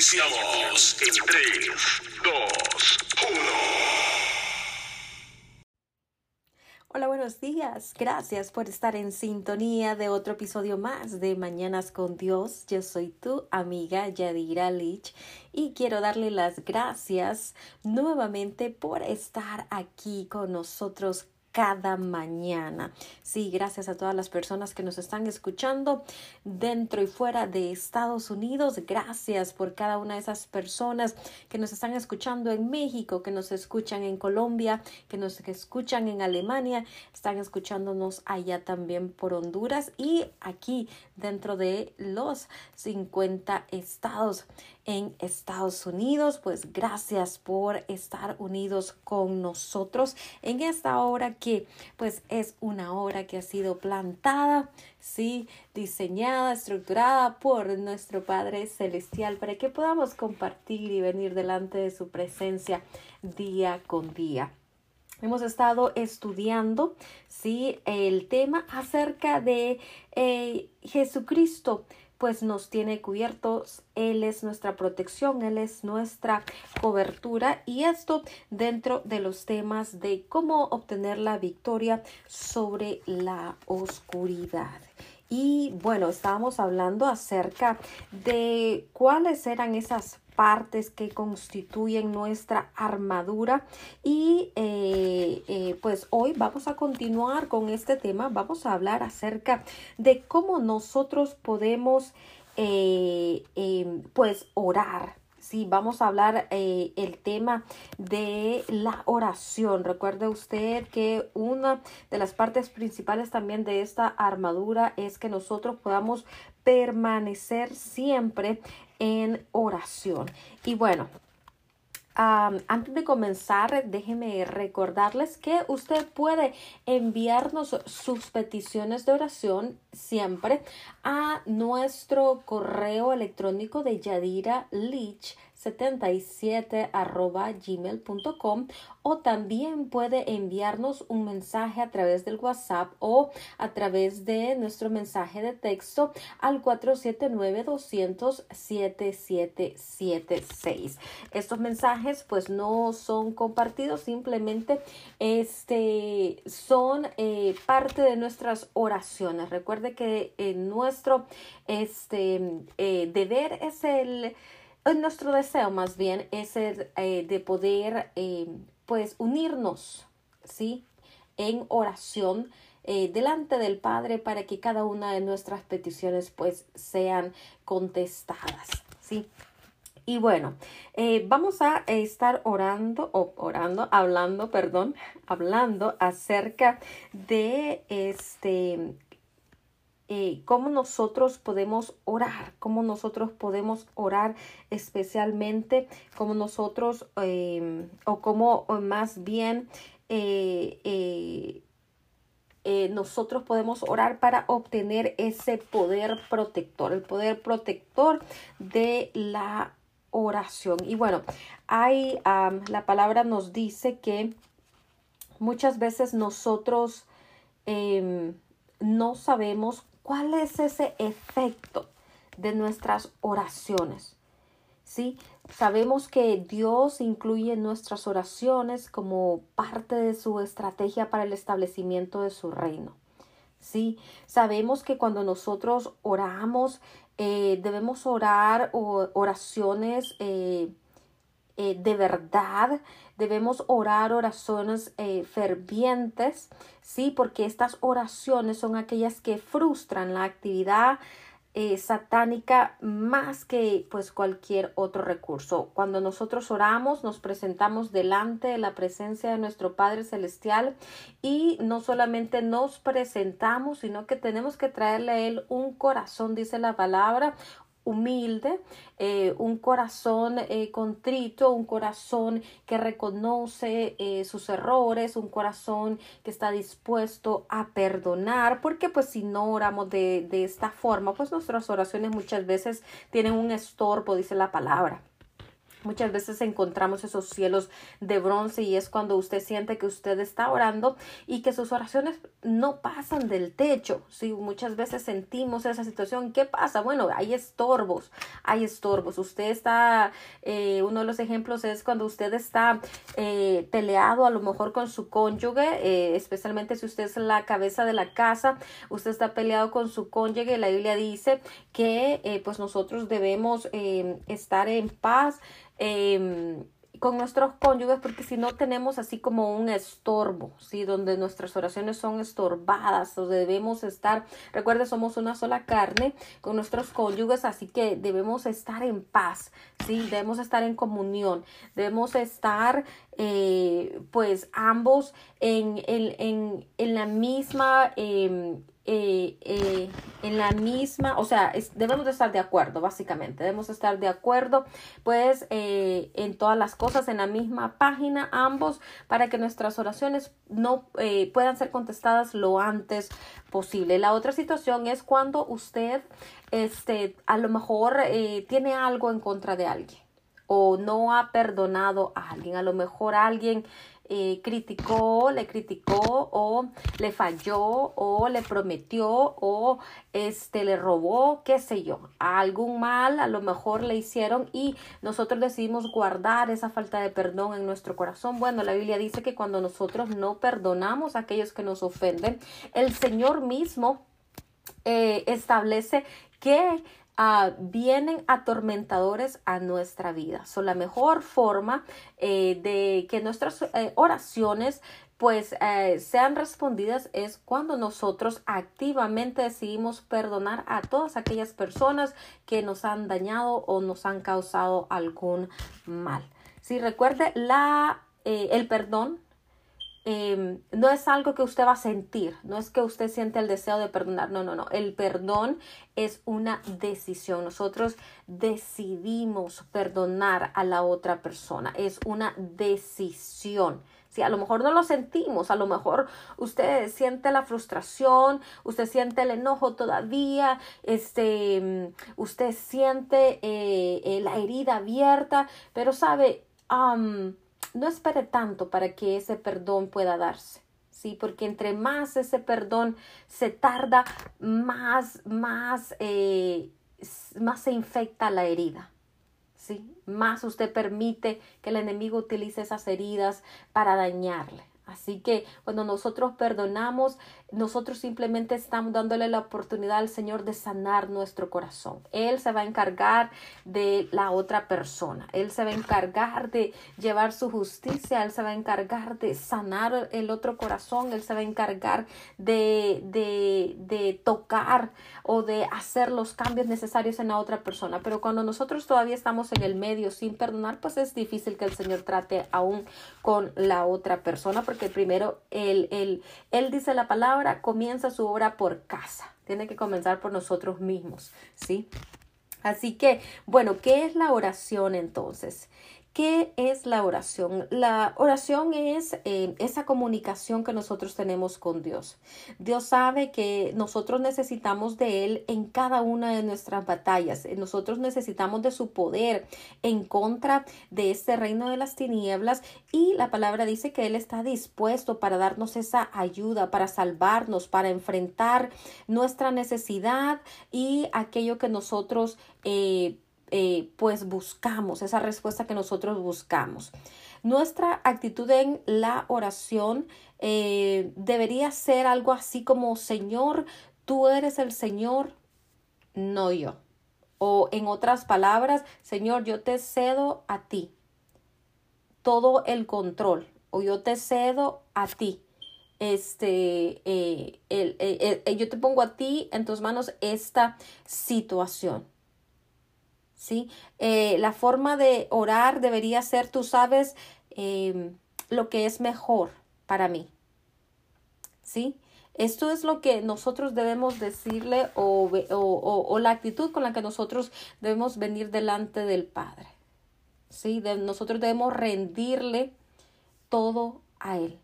Iniciamos en 3, 2, 1. Hola, buenos días. Gracias por estar en sintonía de otro episodio más de Mañanas con Dios. Yo soy tu amiga Yadira Lich y quiero darle las gracias nuevamente por estar aquí con nosotros cada mañana. Sí, gracias a todas las personas que nos están escuchando dentro y fuera de Estados Unidos. Gracias por cada una de esas personas que nos están escuchando en México, que nos escuchan en Colombia, que nos escuchan en Alemania, están escuchándonos allá también por Honduras y aquí dentro de los 50 estados en Estados Unidos. Pues gracias por estar unidos con nosotros en esta hora que pues es una hora que ha sido plantada, sí, diseñada, estructurada por nuestro Padre Celestial para que podamos compartir y venir delante de su presencia día con día. Hemos estado estudiando, sí, el tema acerca de eh, Jesucristo, pues nos tiene cubiertos, Él es nuestra protección, Él es nuestra cobertura y esto dentro de los temas de cómo obtener la victoria sobre la oscuridad. Y bueno, estábamos hablando acerca de cuáles eran esas partes que constituyen nuestra armadura. Y eh, eh, pues hoy vamos a continuar con este tema. Vamos a hablar acerca de cómo nosotros podemos eh, pues orar. Sí, vamos a hablar el tema de la oración. Recuerde usted que una de las partes principales también de esta armadura es que nosotros podamos permanecer siempre en oración. Y bueno, antes de comenzar, déjeme recordarles que usted puede enviarnos sus peticiones de oración siempre a nuestro correo electrónico de Yadira Leach 77 arroba gmail.com o también puede enviarnos un mensaje a través del WhatsApp o a través de nuestro mensaje de texto al 479 200 7776. Estos mensajes pues no son compartidos, simplemente este, son eh, parte de nuestras oraciones. Recuerde que eh, nuestro este, eh, deber es el nuestro deseo más bien es el, eh, de poder eh, pues unirnos, ¿sí? En oración eh, delante del Padre para que cada una de nuestras peticiones pues sean contestadas, ¿sí? Y bueno, vamos a estar orando, o orando, hablando, perdón, hablando acerca de este eh, cómo nosotros podemos orar, cómo nosotros podemos orar especialmente, cómo nosotros, em, o cómo más bien eh, eh, nosotros podemos orar para obtener ese poder protector, el poder protector de la oración. Y bueno, hay, la palabra nos dice que muchas veces nosotros em, no sabemos ¿Cuál es ese efecto de nuestras oraciones? ¿Sí? Sabemos que Dios incluye nuestras oraciones como parte de su estrategia para el establecimiento de su reino. ¿Sí? Sabemos que cuando nosotros oramos, eh, debemos orar oraciones eh, eh, de verdad, debemos orar oraciones eh, fervientes, sí, porque estas oraciones son aquellas que frustran la actividad eh, satánica más que pues cualquier otro recurso. Cuando nosotros oramos, nos presentamos delante de la presencia de nuestro Padre Celestial y no solamente nos presentamos, sino que tenemos que traerle a Él un corazón, dice la palabra, humilde, eh, un corazón eh, contrito, un corazón que reconoce eh, sus errores, un corazón que está dispuesto a perdonar, porque pues si no oramos de, de esta forma, pues nuestras oraciones muchas veces tienen un estorbo, dice la palabra. Muchas veces encontramos esos cielos de bronce y es cuando usted siente que usted está orando y que sus oraciones no pasan del techo. Sí, muchas veces sentimos esa situación. ¿Qué pasa? Bueno, hay estorbos, hay estorbos. Usted está, eh, uno de los ejemplos es cuando usted está eh, peleado a lo mejor con su cónyuge, eh, especialmente si usted es la cabeza de la casa, usted está peleado con su cónyuge. La Biblia dice que pues nosotros debemos estar en paz Em, con nuestros cónyuges porque si no tenemos así como un estorbo, ¿sí? Donde nuestras oraciones son estorbadas, donde debemos estar, recuerde, somos una sola carne con nuestros cónyuges, así que debemos estar en paz, ¿sí? Debemos estar en comunión, debemos estar eh, pues ambos en, en, en, la misma... Eh, eh, eh, en la misma, o sea, debemos de estar de acuerdo, básicamente, debemos estar de acuerdo, pues, eh, en todas las cosas, en la misma página, ambos, para que nuestras oraciones no puedan ser contestadas lo antes posible. La otra situación es cuando usted, este, a lo mejor tiene algo en contra de alguien o no ha perdonado a alguien, a lo mejor alguien eh, criticó, le criticó o le falló o le prometió o este le robó, qué sé yo, algún mal a lo mejor le hicieron y nosotros decidimos guardar esa falta de perdón en nuestro corazón. Bueno, la Biblia dice que cuando nosotros no perdonamos a aquellos que nos ofenden, el Señor mismo eh, establece que Ah, vienen atormentadores a nuestra vida. So, la mejor forma eh, de que nuestras eh, oraciones pues eh, sean respondidas es cuando nosotros activamente decidimos perdonar a todas aquellas personas que nos han dañado o nos han causado algún mal. Si recuerde la, el perdón Em, no es algo que usted va a sentir, no es que usted siente el deseo de perdonar, no, no, no, el perdón es una decisión, nosotros decidimos perdonar a la otra persona, es una decisión. Si a lo mejor no lo sentimos, a lo mejor usted siente la frustración, usted siente el enojo todavía, este, usted siente eh, eh, la herida abierta, pero sabe, no espere tanto para que ese perdón pueda darse. Sí, porque entre más ese perdón se tarda, más, más, eh, más se infecta la herida. ¿sí? Más usted permite que el enemigo utilice esas heridas para dañarle. Así que cuando nosotros perdonamos, nosotros simplemente estamos dándole la oportunidad al Señor de sanar nuestro corazón. Él se va a encargar de la otra persona. Él se va a encargar de llevar su justicia. Él se va a encargar de sanar el otro corazón. Él se va a encargar de, de, de tocar o de hacer los cambios necesarios en la otra persona. Pero cuando nosotros todavía estamos en el medio sin perdonar, pues es difícil que el Señor trate aún con la otra persona porque primero él, él, él dice la palabra comienza su obra por casa. Tiene que comenzar por nosotros mismos, ¿sí? Así que, bueno, ¿qué es la oración entonces? ¿Qué es la oración? La oración es eh, esa comunicación que nosotros tenemos con Dios. Dios sabe que nosotros necesitamos de Él en cada una de nuestras batallas. Nosotros necesitamos de su poder en contra de este reino de las tinieblas y la palabra dice que Él está dispuesto para darnos esa ayuda, para salvarnos, para enfrentar nuestra necesidad y aquello que nosotros eh, eh, pues buscamos, esa respuesta que nosotros buscamos. Nuestra actitud en la oración eh, debería ser algo así como, Señor, tú eres el Señor, no yo. O en otras palabras, Señor, yo te cedo a ti todo el control, o yo te cedo a ti. Este, eh, yo te pongo a ti en tus manos esta situación. ¿Sí? Eh, la forma de orar debería ser, tú sabes, em, lo que es mejor para mí, ¿sí? Esto es lo que nosotros debemos decirle o, o, la actitud con la que nosotros debemos venir delante del Padre. ¿sí? nosotros debemos rendirle todo a Él.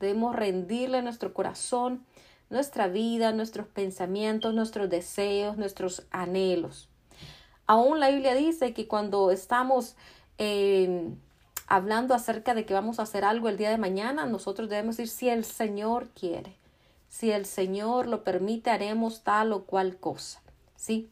Debemos rendirle nuestro corazón, nuestra vida, nuestros pensamientos, nuestros deseos, nuestros anhelos. Aún la Biblia dice que cuando estamos eh, hablando acerca de que vamos a hacer algo el día de mañana, nosotros debemos decir si el Señor quiere, si el Señor lo permite, haremos tal o cual cosa, ¿sí?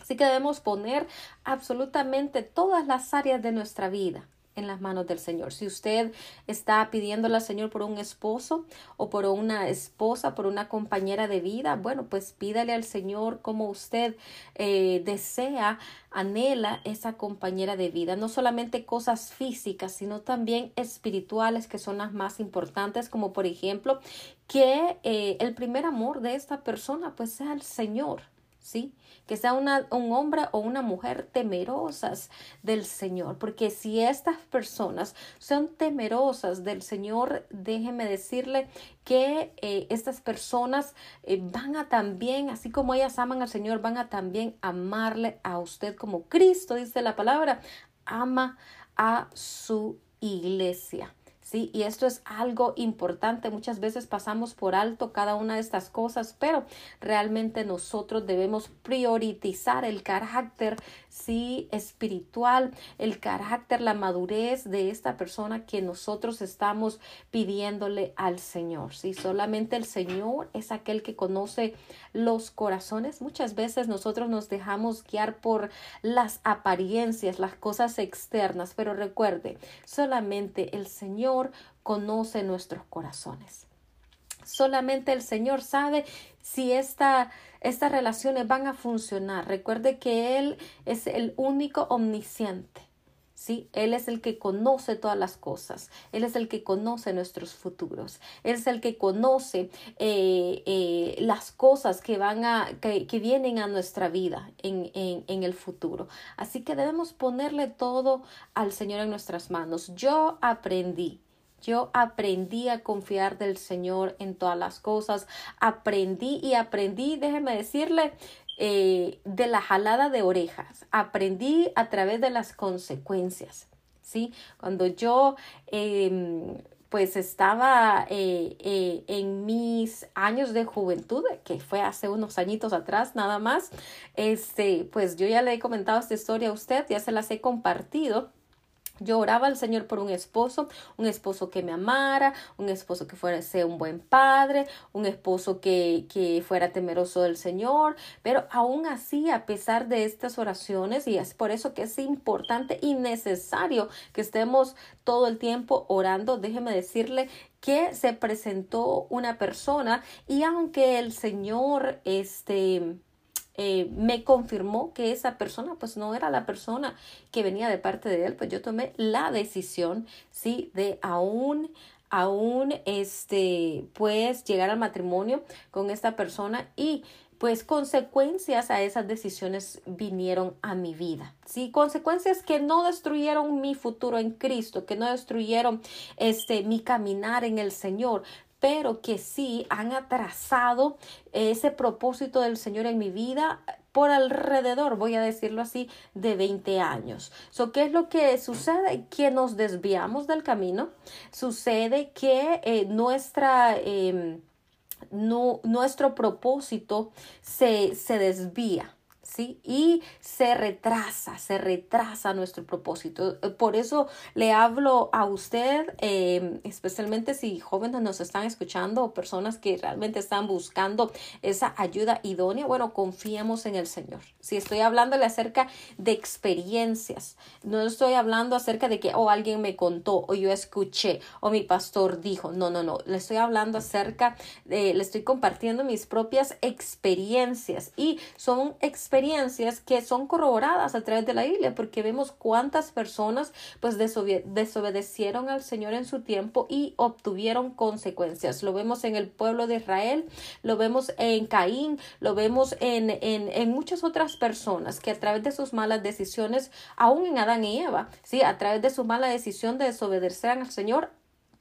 Así que debemos poner absolutamente todas las áreas de nuestra vida en las manos del Señor. Si usted está pidiéndole al Señor por un esposo o por una esposa, por una compañera de vida, bueno, pues pídale al Señor como usted eh, desea, anhela esa compañera de vida. No solamente cosas físicas, sino también espirituales que son las más importantes, como por ejemplo que eh, el primer amor de esta persona pues sea el Señor. ¿Sí? Que sea una, un hombre o una mujer temerosas del Señor, porque si estas personas son temerosas del Señor, déjeme decirle que eh, estas personas eh, van a también, así como ellas aman al Señor, van a también amarle a usted como Cristo, dice la palabra, ama a su iglesia. Y esto es algo importante. Muchas veces pasamos por alto cada una de estas cosas, pero realmente nosotros debemos priorizar el carácter, sí, espiritual, el carácter, la madurez de esta persona que nosotros estamos pidiéndole al Señor, ¿sí? Solamente el Señor es aquel que conoce los corazones. Muchas veces nosotros nos dejamos guiar por las apariencias, las cosas externas, pero recuerde, solamente el Señor conoce nuestros corazones. Solamente el Señor sabe si esta, estas relaciones van a funcionar. Recuerde que Él es el único omnisciente. Él es el que conoce todas las cosas, Él es el que conoce nuestros futuros, Él es el que conoce eh, eh, las cosas que van a, que, que vienen a nuestra vida en, en, en, el futuro. Así que debemos ponerle todo al Señor en nuestras manos. Yo aprendí. Yo aprendí a confiar del Señor en todas las cosas. Aprendí y aprendí, déjeme decirle, eh, de la jalada de orejas. Aprendí a través de las consecuencias. ¿sí? Cuando yo eh, pues estaba eh, eh, en mis años de juventud, que fue hace unos añitos atrás nada más, este, pues yo ya le he comentado esta historia a usted, ya se las he compartido. Yo oraba al Señor por un esposo, un esposo que me amara, un esposo que fuera un buen padre, un esposo que, que fuera temeroso del Señor, pero aún así, a pesar de estas oraciones, y es por eso que es importante y necesario que estemos todo el tiempo orando, déjeme decirle que se presentó una persona y aunque el Señor, este, eh, me confirmó que esa persona pues no era la persona que venía de parte de él, pues yo tomé la decisión, sí, de aún aún este pues llegar al matrimonio con esta persona y pues consecuencias a esas decisiones vinieron a mi vida. Sí, consecuencias que no destruyeron mi futuro en Cristo, que no destruyeron este mi caminar en el Señor, pero que sí han atrasado ese propósito del Señor en mi vida por alrededor, voy a decirlo así, de 20 años. So, ¿Qué es lo que sucede? Que nos desviamos del camino. Sucede que eh, nuestra... No, nuestro propósito se, se desvía. ¿Sí? Y se retrasa, se retrasa nuestro propósito. Por eso le hablo a usted, em, especialmente si jóvenes nos están escuchando o personas que realmente están buscando esa ayuda idónea, bueno, confiemos en el Señor. Si estoy hablándole acerca de experiencias, no estoy hablando acerca de que, oh, alguien me contó, o yo escuché, o mi pastor dijo, no, no, no, le estoy hablando acerca de, le estoy compartiendo mis propias experiencias y son experiencias experiencias que son corroboradas a través de la Biblia, porque vemos cuántas personas pues desobedecieron al Señor en su tiempo y obtuvieron consecuencias. Lo vemos en el pueblo de Israel, lo vemos en Caín, lo vemos en, en, en muchas otras personas que a través de sus malas decisiones, aún en Adán y Eva, sí, a través de su mala decisión de desobedecer al Señor,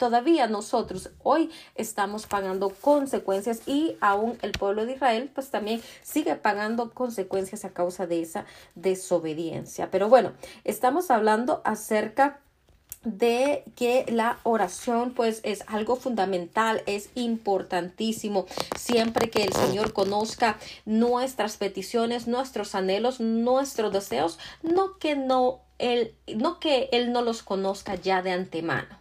todavía nosotros hoy estamos pagando consecuencias y aún el pueblo de Israel pues también sigue pagando consecuencias a causa de esa desobediencia. Pero bueno, estamos hablando acerca de que la oración pues es algo fundamental, es importantísimo. Siempre que el Señor conozca nuestras peticiones, nuestros anhelos, nuestros deseos, no que no Él, no que Él no los conozca ya de antemano.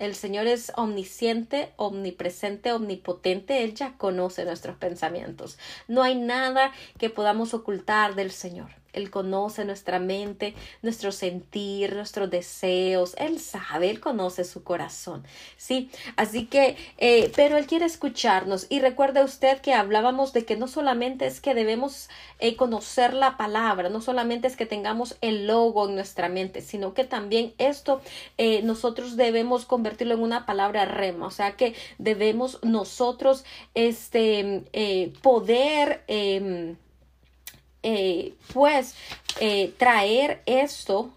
El Señor es omnisciente, omnipresente, omnipotente. Él ya conoce nuestros pensamientos. No hay nada que podamos ocultar del Señor. Él conoce nuestra mente, nuestro sentir, nuestros deseos. Él sabe, Él conoce su corazón. Sí, así que, eh, pero Él quiere escucharnos. Y recuerde usted que hablábamos de que no solamente es que debemos eh, conocer la palabra, no solamente es que tengamos el logo en nuestra mente, sino que también esto eh, nosotros debemos convertirlo en una palabra rema. O sea que debemos nosotros este, poder em, eh, pues eh, traer esto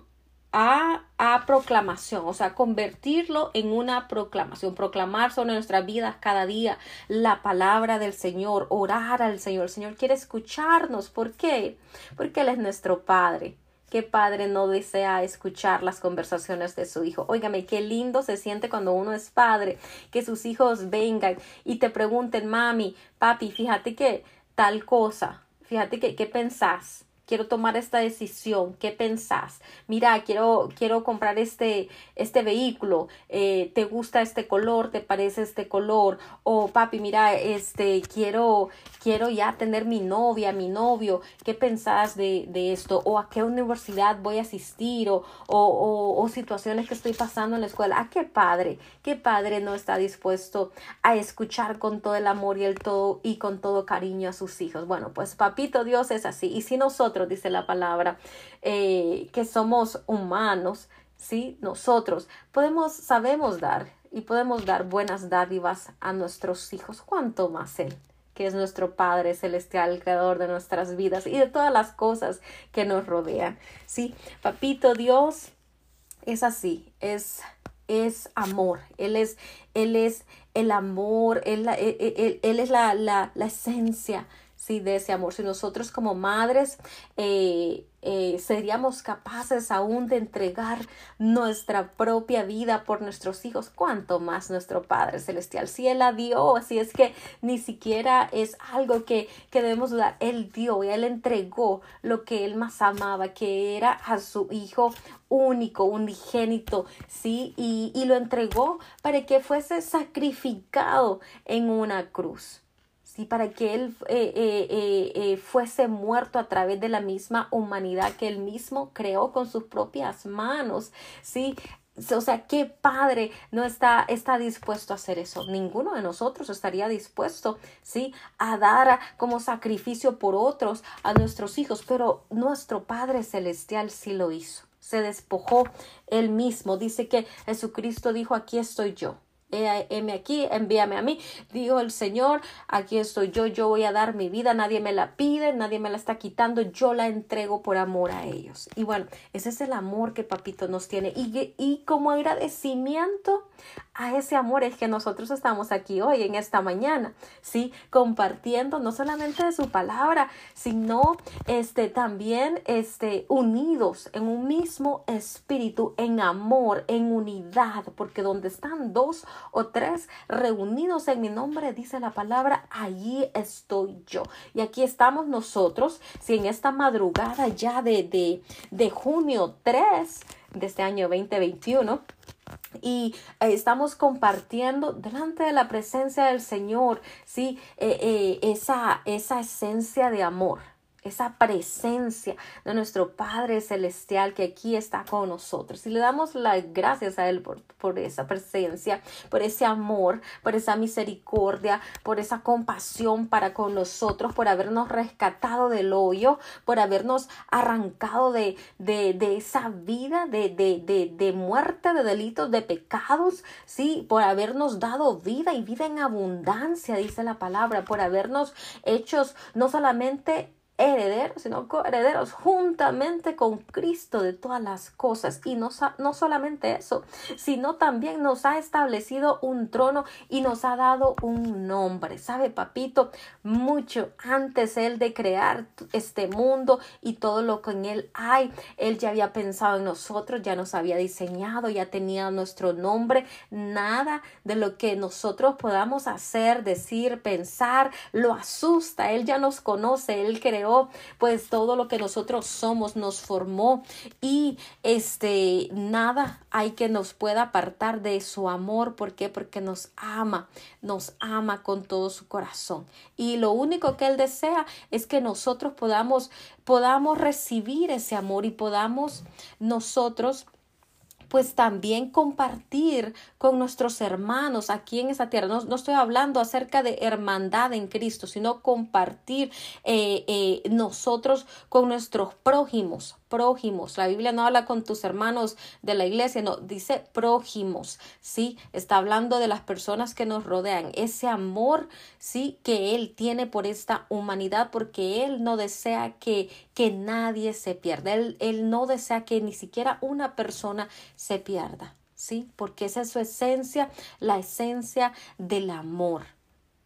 a, a, proclamación, o sea, convertirlo en una proclamación, proclamar sobre nuestras vidas cada día la palabra del Señor, orar al Señor. El Señor quiere escucharnos. ¿Por qué? Porque Él es nuestro Padre. ¿Qué padre no desea escuchar las conversaciones de su hijo? Óigame, qué lindo se siente cuando uno es padre, que sus hijos vengan y te pregunten, mami, papi, fíjate que tal cosa, fíjate ¿qué pensás? Quiero tomar esta decisión, ¿qué pensás? Mira, quiero, quiero comprar este, este vehículo, eh, ¿te gusta este color? ¿Te parece este color? O papi, mira, este, quiero, quiero ya tener mi novia, mi novio, ¿qué pensás de, de esto? ¿O a qué universidad voy a asistir? O, o, o, situaciones que estoy pasando en la escuela. ¿A qué padre? ¿Qué padre no está dispuesto a escuchar con todo el amor y el todo y con todo cariño a sus hijos? Bueno, pues papito Dios es así. Y si nosotros dice la palabra, eh, que somos humanos, ¿sí? Nosotros podemos, sabemos dar y podemos dar buenas dádivas a nuestros hijos, cuanto más Él que es nuestro Padre Celestial, el creador de nuestras vidas y de todas las cosas que nos rodean. Sí, papito Dios es así, es es amor, Él es, Él es el amor, Él, él, él es la, la, la esencia sí, de ese amor. Si nosotros como madres eh, eh, seríamos capaces aún de entregar nuestra propia vida por nuestros hijos, cuánto más nuestro Padre Celestial. Si Él la dio, así es que ni siquiera es algo que, que debemos dar. Él dio y Él entregó lo que Él más amaba, que era a su Hijo único, unigénito, ¿sí? Y, y lo entregó para que fuese sacrificado en una cruz. ¿Sí? para que Él eh, eh, eh, fuese muerto a través de la misma humanidad que Él mismo creó con sus propias manos. ¿sí? O sea, ¿qué padre no está, está dispuesto a hacer eso? Ninguno de nosotros estaría dispuesto, ¿sí? A dar como sacrificio por otros a nuestros hijos, pero nuestro Padre Celestial sí lo hizo. Se despojó él mismo. Dice que Jesucristo dijo, aquí estoy yo heme aquí, envíame a mí. Dijo el Señor, aquí estoy yo, yo voy a dar mi vida, nadie me la pide, nadie me la está quitando, yo la entrego por amor a ellos. Y bueno, ese es el amor que Papito nos tiene. Y, y como agradecimiento a ese amor es que nosotros estamos aquí hoy, en esta mañana, ¿sí? Compartiendo no solamente de su palabra, sino este, también este, unidos en un mismo espíritu, en amor, en unidad, porque donde están dos o tres reunidos en mi nombre, dice la palabra, allí estoy yo. Y aquí estamos nosotros, si en esta madrugada ya de, de, de junio 3 de este año 2021, y eh, estamos compartiendo delante de la presencia del Señor, sí, eh, eh, esa, esa esencia de amor esa presencia de nuestro Padre Celestial que aquí está con nosotros. Y le damos las gracias a Él por, esa presencia, por ese amor, por esa misericordia, por esa compasión para con nosotros, por habernos rescatado del hoyo, por habernos arrancado de, de, de esa vida de, de, de, muerte, de delitos, de pecados, sí, por habernos dado vida y vida en abundancia, dice la palabra, por habernos hechos no solamente herederos, sino coherederos juntamente con Cristo de todas las cosas. Y no, no solamente eso, sino también nos ha establecido un trono y nos ha dado un nombre. ¿Sabe, papito? Mucho antes él de crear este mundo y todo lo que en él hay, él ya había pensado en nosotros, ya nos había diseñado, ya tenía nuestro nombre. Nada de lo que nosotros podamos hacer, decir, pensar, lo asusta. Él ya nos conoce, él creó pues todo lo que nosotros somos, nos formó y este nada hay que nos pueda apartar de su amor. ¿Por qué? Porque nos ama, nos ama con todo su corazón. Y lo único que Él desea es que nosotros podamos, podamos recibir ese amor y podamos nosotros pues también compartir con nuestros hermanos aquí en esta tierra. No, estoy hablando acerca de hermandad en Cristo, sino compartir eh, eh, nosotros con nuestros prójimos, prójimos. La Biblia no habla con tus hermanos de la iglesia, no, dice prójimos, ¿sí? Está hablando de las personas que nos rodean, ese amor, ¿sí? Que Él tiene por esta humanidad, porque Él no desea que, que nadie se pierda, él, él no desea que ni siquiera una persona se pierda, ¿sí? Porque esa es su esencia, la esencia del amor,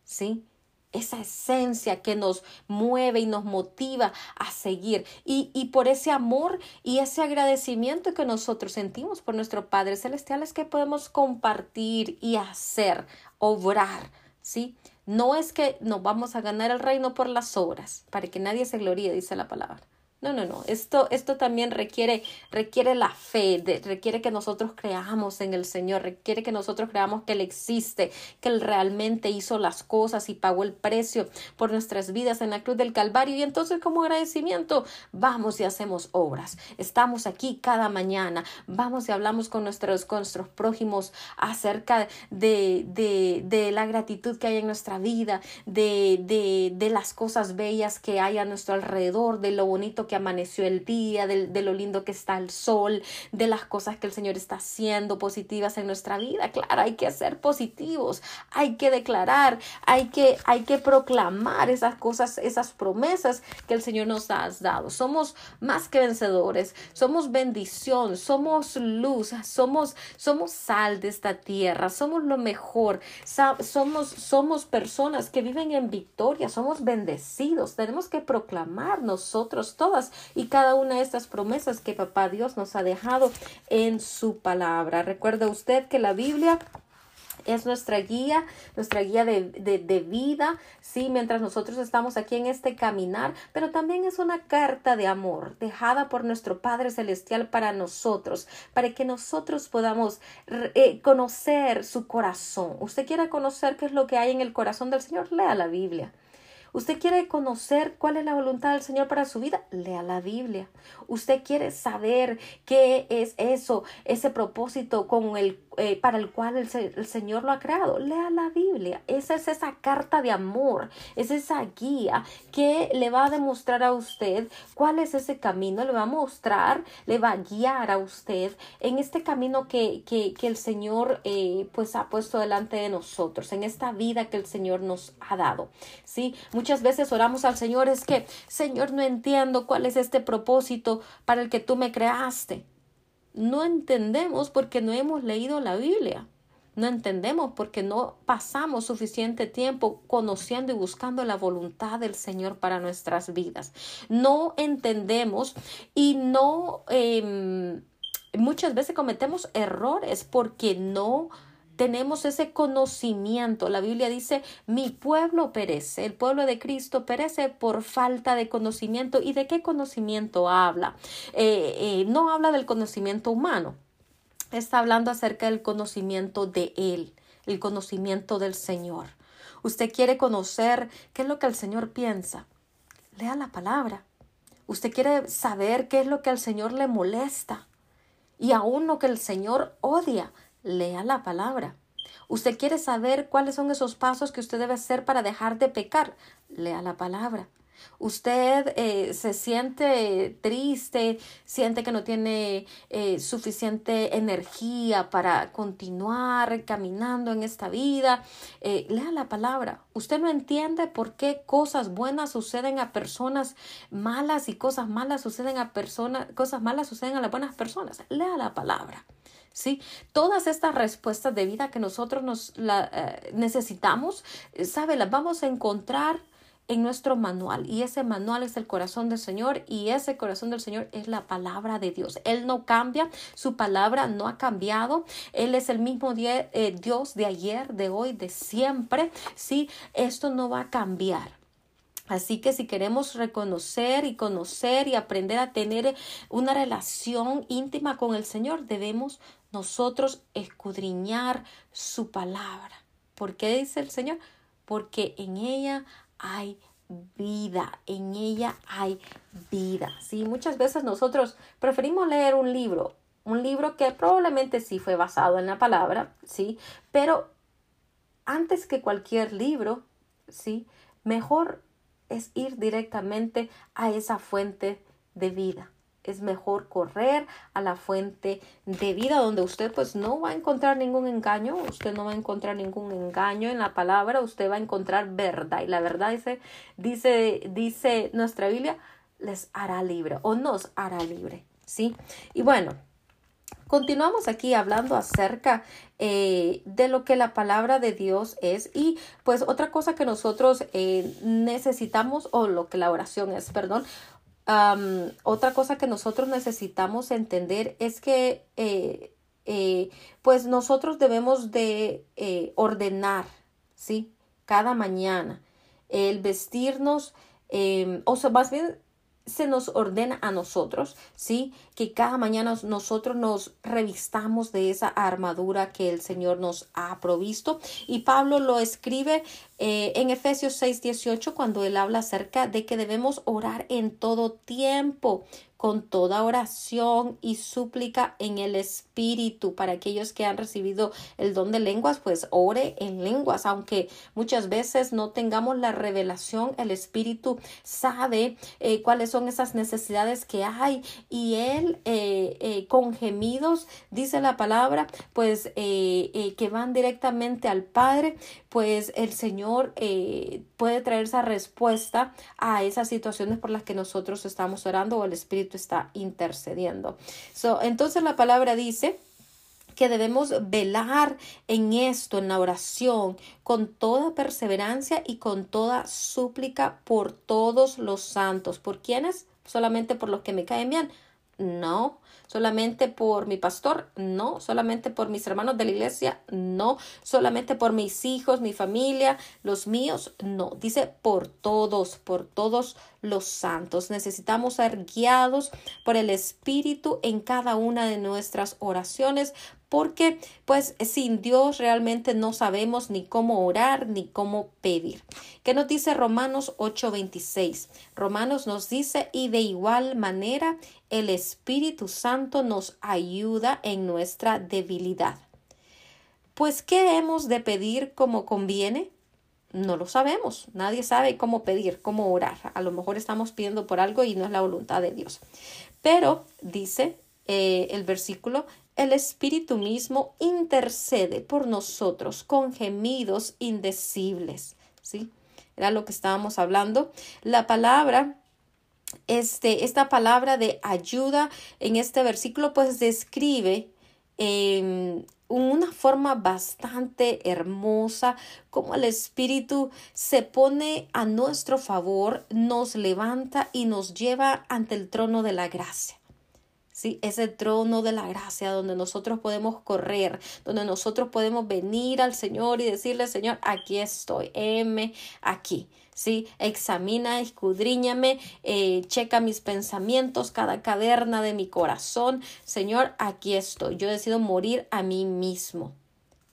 ¿sí? esa esencia que nos mueve y nos motiva a seguir. Y, y, por ese amor y ese agradecimiento que nosotros sentimos por nuestro Padre Celestial es que podemos compartir y hacer, obrar, ¿sí? No es que nos vamos a ganar el reino por las obras, para que nadie se gloríe, dice la palabra. No, no, no. Esto, esto también requiere, requiere la fe, requiere que nosotros creamos en el Señor, requiere que nosotros creamos que Él existe, que Él realmente hizo las cosas y pagó el precio por nuestras vidas en la cruz del Calvario. Y entonces, como agradecimiento, vamos y hacemos obras. Estamos aquí cada mañana, vamos y hablamos con nuestros, con nuestros prójimos acerca de, de, de la gratitud que hay en nuestra vida, de, de, de las cosas bellas que hay a nuestro alrededor, de lo bonito que amaneció el día, de, lo lindo que está el sol, de las cosas que el Señor está haciendo positivas en nuestra vida. Claro, hay que ser positivos, hay que declarar, hay que, hay que proclamar esas cosas, esas promesas que el Señor nos ha dado. Somos más que vencedores, somos bendición, somos luz, somos, somos sal de esta tierra, somos lo mejor, somos, somos personas que viven en victoria, somos bendecidos, tenemos que proclamar nosotros todas y cada una de estas promesas que papá Dios nos ha dejado en su palabra. Recuerda usted que la Biblia es nuestra guía, nuestra guía de, de, vida, sí, mientras nosotros estamos aquí en este caminar, pero también es una carta de amor dejada por nuestro Padre Celestial para nosotros, para que nosotros podamos eh, conocer su corazón. ¿Usted quiere conocer qué es lo que hay en el corazón del Señor? Lea la Biblia. ¿Usted quiere conocer cuál es la voluntad del Señor para su vida? Lea la Biblia. ¿Usted quiere saber qué es eso, ese propósito con el eh, para el cual el, Señor lo ha creado. Lea la Biblia. Esa es esa carta de amor, es esa guía que le va a demostrar a usted cuál es ese camino, le va a mostrar, le va a guiar a usted en este camino que, que, que el Señor eh, pues ha puesto delante de nosotros, en esta vida que el Señor nos ha dado. Sí, muchas veces oramos al Señor, es que, Señor, no entiendo cuál es este propósito para el que tú me creaste no entendemos porque no hemos leído la Biblia. No entendemos porque no pasamos suficiente tiempo conociendo y buscando la voluntad del Señor para nuestras vidas. No entendemos y no em, muchas veces cometemos errores porque no tenemos ese conocimiento. La Biblia dice, mi pueblo perece, el pueblo de Cristo perece por falta de conocimiento. ¿Y de qué conocimiento habla? Eh, eh, no habla del conocimiento humano, está hablando acerca del conocimiento de Él, el conocimiento del Señor. Usted quiere conocer qué es lo que el Señor piensa. Lea la palabra. Usted quiere saber qué es lo que al Señor le molesta y aún lo que el Señor odia lea la palabra. Usted quiere saber cuáles son esos pasos que usted debe hacer para dejar de pecar, lea la palabra. Usted eh, se siente triste, siente que no tiene eh, suficiente energía para continuar caminando en esta vida. Eh, lea la palabra. Usted no entiende por qué cosas buenas suceden a personas malas y cosas malas suceden a personas, cosas malas suceden a las buenas personas. Lea la palabra. ¿Sí? Todas estas respuestas de vida que nosotros nos eh, necesitamos, eh, ¿sabe? Las vamos a encontrar en nuestro manual y ese manual es el corazón del Señor y ese corazón del Señor es la palabra de Dios. Él no cambia, su palabra no ha cambiado, Él es el mismo eh, Dios de ayer, de hoy, de siempre, ¿sí? Esto no va a cambiar. Así que si queremos reconocer y conocer y aprender a tener una relación íntima con el Señor, debemos nosotros escudriñar su palabra. ¿Por qué dice el Señor? Porque en ella hay vida, en ella hay vida. Sí, muchas veces nosotros preferimos leer un libro, un libro que probablemente sí fue basado en la palabra, sí, pero antes que cualquier libro, sí, mejor es ir directamente a esa fuente de vida. Es mejor correr a la fuente de vida donde usted pues no va a encontrar ningún engaño, usted no va a encontrar ningún engaño en la palabra, usted va a encontrar verdad y la verdad dice dice dice nuestra Biblia les hará libre o nos hará libre, ¿sí? Y bueno, Continuamos aquí hablando acerca eh, de lo que la palabra de Dios es y pues otra cosa que nosotros eh, necesitamos o lo que la oración es, perdón. Otra cosa que nosotros necesitamos entender es que eh, pues nosotros debemos de ordenar, ¿sí? Cada mañana el vestirnos, em, o sea, más bien se nos ordena a nosotros, ¿sí? Que cada mañana nosotros nos revistamos de esa armadura que el Señor nos ha provisto. Y Pablo lo escribe eh, en Efesios 6, 18 cuando él habla acerca de que debemos orar en todo tiempo con toda oración y súplica en el Espíritu. Para aquellos que han recibido el don de lenguas, pues ore en lenguas, aunque muchas veces no tengamos la revelación, el Espíritu sabe eh, cuáles son esas necesidades que hay y Él eh, con gemidos, dice la palabra, pues que van directamente al Padre, pues el Señor puede traer esa respuesta a esas situaciones por las que nosotros estamos orando o el Espíritu está intercediendo. So, entonces la palabra dice que debemos velar en esto, en la oración, con toda perseverancia y con toda súplica por todos los santos. ¿Por quiénes? Solamente por los que me caen bien. No, solamente por mi pastor, no, solamente por mis hermanos de la iglesia, no, solamente por mis hijos, mi familia, los míos, no. Dice por todos, por todos los santos. Necesitamos ser guiados por el Espíritu en cada una de nuestras oraciones porque pues sin Dios realmente no sabemos ni cómo orar ni cómo pedir. ¿Qué nos dice Romanos 8:26? Romanos nos dice y de igual manera el Espíritu Santo nos ayuda en nuestra debilidad. Pues ¿qué hemos de pedir como conviene? No lo sabemos, nadie sabe cómo pedir, cómo orar. A lo mejor estamos pidiendo por algo y no es la voluntad de Dios. Pero dice eh, el versículo, el Espíritu mismo intercede por nosotros con gemidos indecibles. ¿Sí? Era lo que estábamos hablando. La palabra, este, esta palabra de ayuda en este versículo, pues describe eh, una forma bastante hermosa, como el Espíritu se pone a nuestro favor, nos levanta y nos lleva ante el trono de la gracia. ¿Sí? Ese trono de la gracia donde nosotros podemos correr, donde nosotros podemos venir al Señor y decirle, Señor, aquí estoy, heme aquí. ¿sí? Examina, escudriñame, eh, checa mis pensamientos, cada caverna de mi corazón. Señor, aquí estoy. Yo decido morir a mí mismo.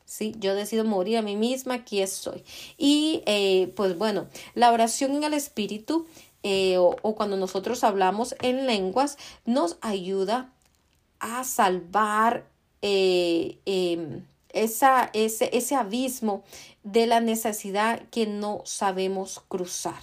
¿sí? Yo decido morir a mí misma, aquí estoy. Y eh, pues bueno, la oración en el Espíritu eh, o, cuando nosotros hablamos en lenguas, nos ayuda a salvar eh, em, esa, ese, ese abismo de la necesidad que no sabemos cruzar.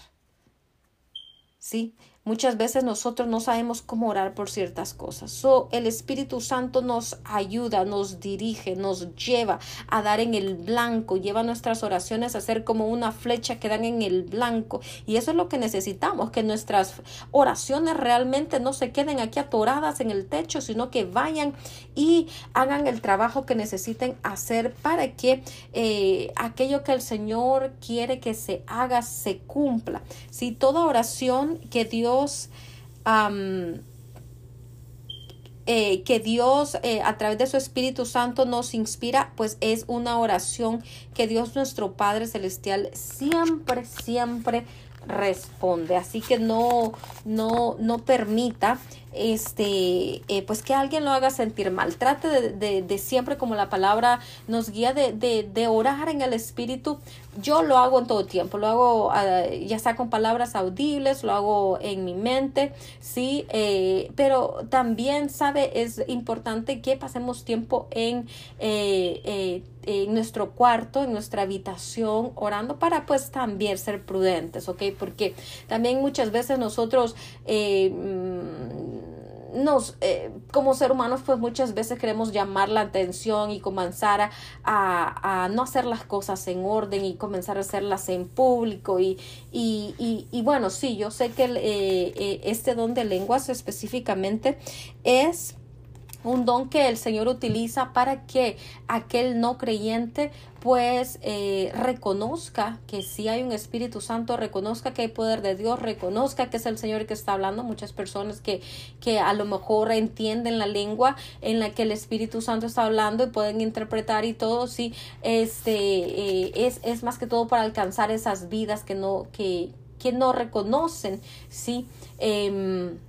¿Sí? Muchas veces nosotros no sabemos cómo orar por ciertas cosas. So, el Espíritu Santo nos ayuda, nos dirige, nos lleva a dar en el blanco, lleva nuestras oraciones a ser como una flecha que dan en el blanco. Y eso es lo que necesitamos, que nuestras oraciones realmente no se queden aquí atoradas en el techo, sino que vayan y hagan el trabajo que necesiten hacer para que eh, aquello que el Señor quiere que se haga se cumpla. Si toda oración que Dios eh, que Dios eh, a través de su Espíritu Santo nos inspira, pues es una oración que Dios nuestro Padre Celestial siempre, siempre responde. Así que no, no, no permita este, eh, pues que alguien lo haga sentir mal. Trate de, de, siempre, como la palabra nos guía, de, de, orar en el Espíritu. Yo lo hago en todo tiempo, lo hago ah, ya sea con palabras audibles, lo hago en mi mente, sí, eh, pero también, sabe, es importante que pasemos tiempo en, eh, en nuestro cuarto, en nuestra habitación, orando para pues también ser prudentes, ¿ok? Porque también muchas veces nosotros nos, eh, como ser humanos, pues muchas veces queremos llamar la atención y comenzar a, a, no hacer las cosas en orden y comenzar a hacerlas en público. Y, y, y, bueno, sí, yo sé que eh, eh, este don de lenguas específicamente es un don que el Señor utiliza para que aquel no creyente pues eh, reconozca que si hay un Espíritu Santo, reconozca que hay poder de Dios, reconozca que es el Señor que está hablando. Muchas personas que, que a lo mejor entienden la lengua en la que el Espíritu Santo está hablando y pueden interpretar y todo, sí, este, eh, es, es más que todo para alcanzar esas vidas que no, que, que no reconocen, sí. Em,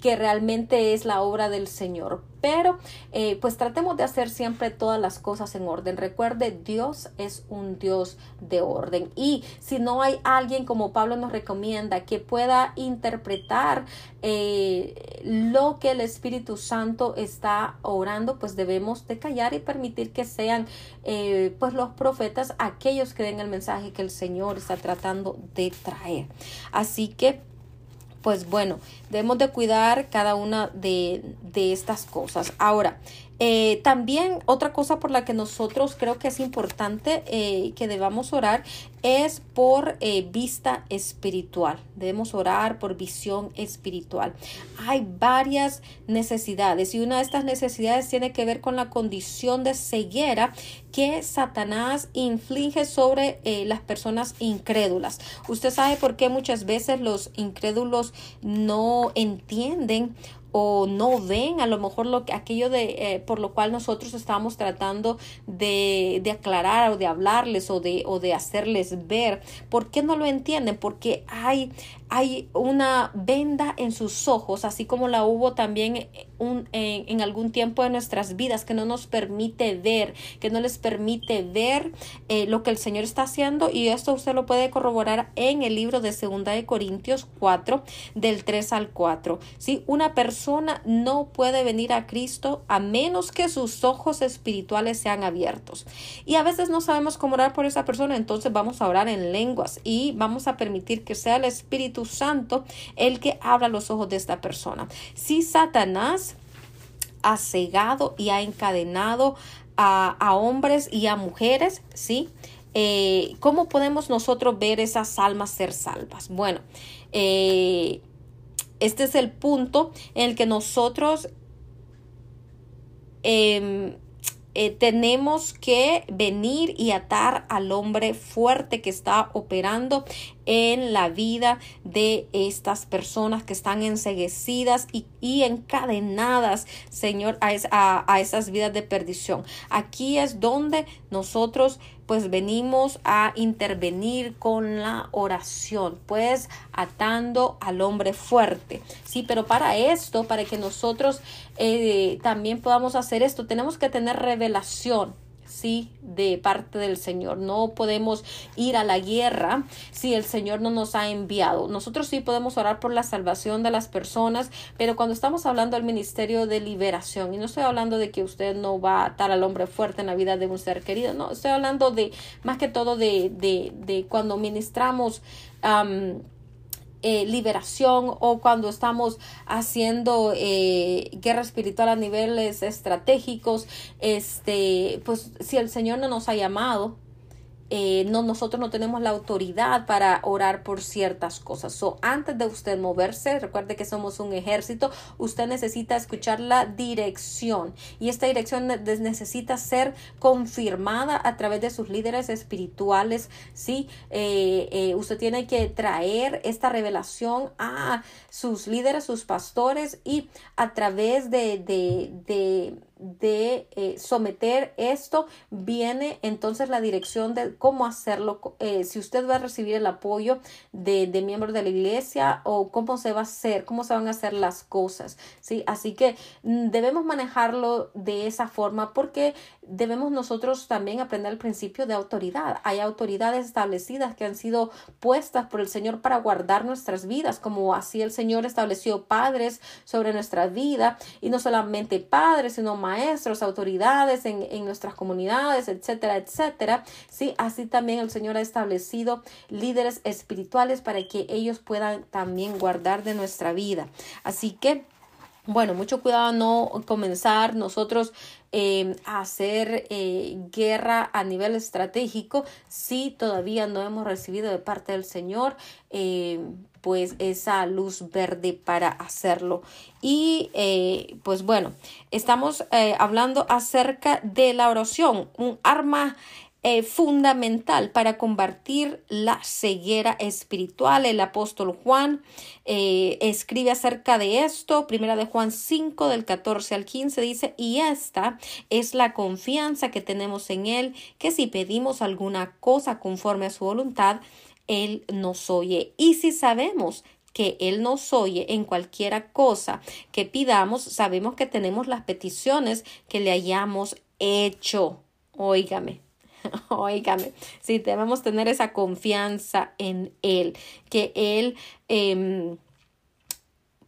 que realmente es la obra del Señor. Pero eh, pues tratemos de hacer siempre todas las cosas en orden. Recuerde, Dios es un Dios de orden. Y si no hay alguien como Pablo nos recomienda que pueda interpretar eh, lo que el Espíritu Santo está orando, pues debemos de callar y permitir que sean eh, pues los profetas aquellos que den el mensaje que el Señor está tratando de traer. Así que pues bueno, debemos de cuidar cada una de, de estas cosas. Ahora, eh, también otra cosa por la que nosotros creo que es importante eh, que debamos orar es por eh, vista espiritual. Debemos orar por visión espiritual. Hay varias necesidades y una de estas necesidades tiene que ver con la condición de ceguera que Satanás inflige sobre las personas incrédulas. Usted sabe por qué muchas veces los incrédulos no entienden o no ven a lo mejor lo que aquello de eh, por lo cual nosotros estamos tratando de, de, aclarar o de hablarles o de o de hacerles ver ¿por qué no lo entienden? porque hay hay una venda en sus ojos así como la hubo también en, algún tiempo de nuestras vidas que no nos permite ver que no les permite ver eh, lo que el Señor está haciendo y esto usted lo puede corroborar en el libro de segunda de Corintios 4 del 3 al 4 ¿sí? una persona no puede venir a Cristo a menos que sus ojos espirituales sean abiertos. Y a veces no sabemos cómo orar por esa persona, entonces vamos a orar en lenguas y vamos a permitir que sea el Espíritu Santo el que abra los ojos de esta persona. Si Satanás ha cegado y ha encadenado a, hombres y a mujeres, ¿sí? Eh, ¿Cómo podemos nosotros ver esas almas ser salvas? Bueno, eh, este es el punto en el que nosotros em, eh, tenemos que venir y atar al hombre fuerte que está operando en la vida de estas personas que están enseguecidas y, encadenadas, Señor, a, a, esas vidas de perdición. Aquí es donde nosotros pues venimos a intervenir con la oración, pues atando al hombre fuerte. Sí, pero para esto, para que nosotros eh, también podamos hacer esto, tenemos que tener revelación sí de parte del Señor. No podemos ir a la guerra si el Señor no nos ha enviado. Nosotros sí podemos orar por la salvación de las personas, pero cuando estamos hablando del ministerio de liberación, y no estoy hablando de que usted no va a atar al hombre fuerte en la vida de un ser querido, no, estoy hablando de más que todo de, de, de cuando ministramos eh, liberación o cuando estamos haciendo eh, guerra espiritual a niveles estratégicos, este, pues si el Señor no nos ha llamado, eh, no, nosotros no tenemos la autoridad para orar por ciertas cosas. So, antes de usted moverse, recuerde que somos un ejército, usted necesita escuchar la dirección y esta dirección necesita ser confirmada a través de sus líderes espirituales. Sí, eh, eh, usted tiene que traer esta revelación a sus líderes, sus pastores y a través de, de de eh, someter esto, viene entonces la dirección de cómo hacerlo. Eh, si usted va a recibir el apoyo de, de, miembros de la iglesia o cómo se va a hacer, cómo se van a hacer las cosas. ¿sí? Así que mm, debemos manejarlo de esa forma porque debemos nosotros también aprender el principio de autoridad. Hay autoridades establecidas que han sido puestas por el Señor para guardar nuestras vidas, como así el Señor estableció padres sobre nuestra vida y no solamente padres, sino autoridades en, en nuestras comunidades, etcétera, etcétera. Sí, así también el Señor ha establecido líderes espirituales para que ellos puedan también guardar de nuestra vida. Así que bueno, mucho cuidado no comenzar nosotros eh, a hacer eh, guerra a nivel estratégico si todavía no hemos recibido de parte del Señor eh, pues esa luz verde para hacerlo. Y pues bueno, estamos hablando acerca de la oración, un arma eh, fundamental para combatir la ceguera espiritual. El apóstol Juan eh, escribe acerca de esto, primera de Juan 5 del 14 al 15 dice, y esta es la confianza que tenemos en Él, que si pedimos alguna cosa conforme a su voluntad, Él nos oye. Y si sabemos que Él nos oye en cualquiera cosa que pidamos, sabemos que tenemos las peticiones que le hayamos hecho. Óigame, Óigame, sí, debemos tener esa confianza en Él, que Él, eh,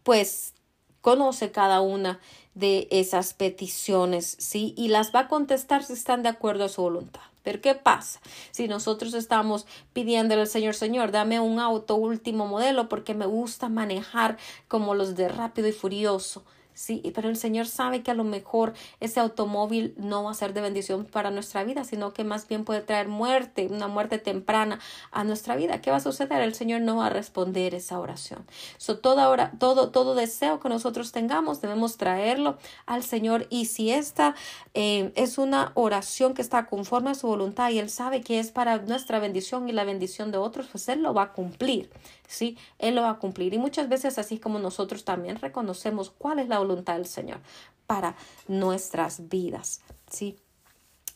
pues, conoce cada una de esas peticiones, ¿sí? Y las va a contestar si están de acuerdo a su voluntad. Pero ¿qué pasa? Si nosotros estamos pidiéndole al Señor, Señor, dame un auto último modelo porque me gusta manejar como los de rápido y furioso. Sí, pero el Señor sabe que a lo mejor ese automóvil no va a ser de bendición para nuestra vida, sino que más bien puede traer muerte, una muerte temprana a nuestra vida. ¿Qué va a suceder? El Señor no va a responder esa oración. So, toda hora, todo, todo deseo que nosotros tengamos, debemos traerlo al Señor. Y si esta eh, es una oración que está conforme a su voluntad y Él sabe que es para nuestra bendición y la bendición de otros, pues Él lo va a cumplir. ¿Sí? Él lo va a cumplir. Y muchas veces así como nosotros también reconocemos cuál es la voluntad del Señor para nuestras vidas, ¿sí?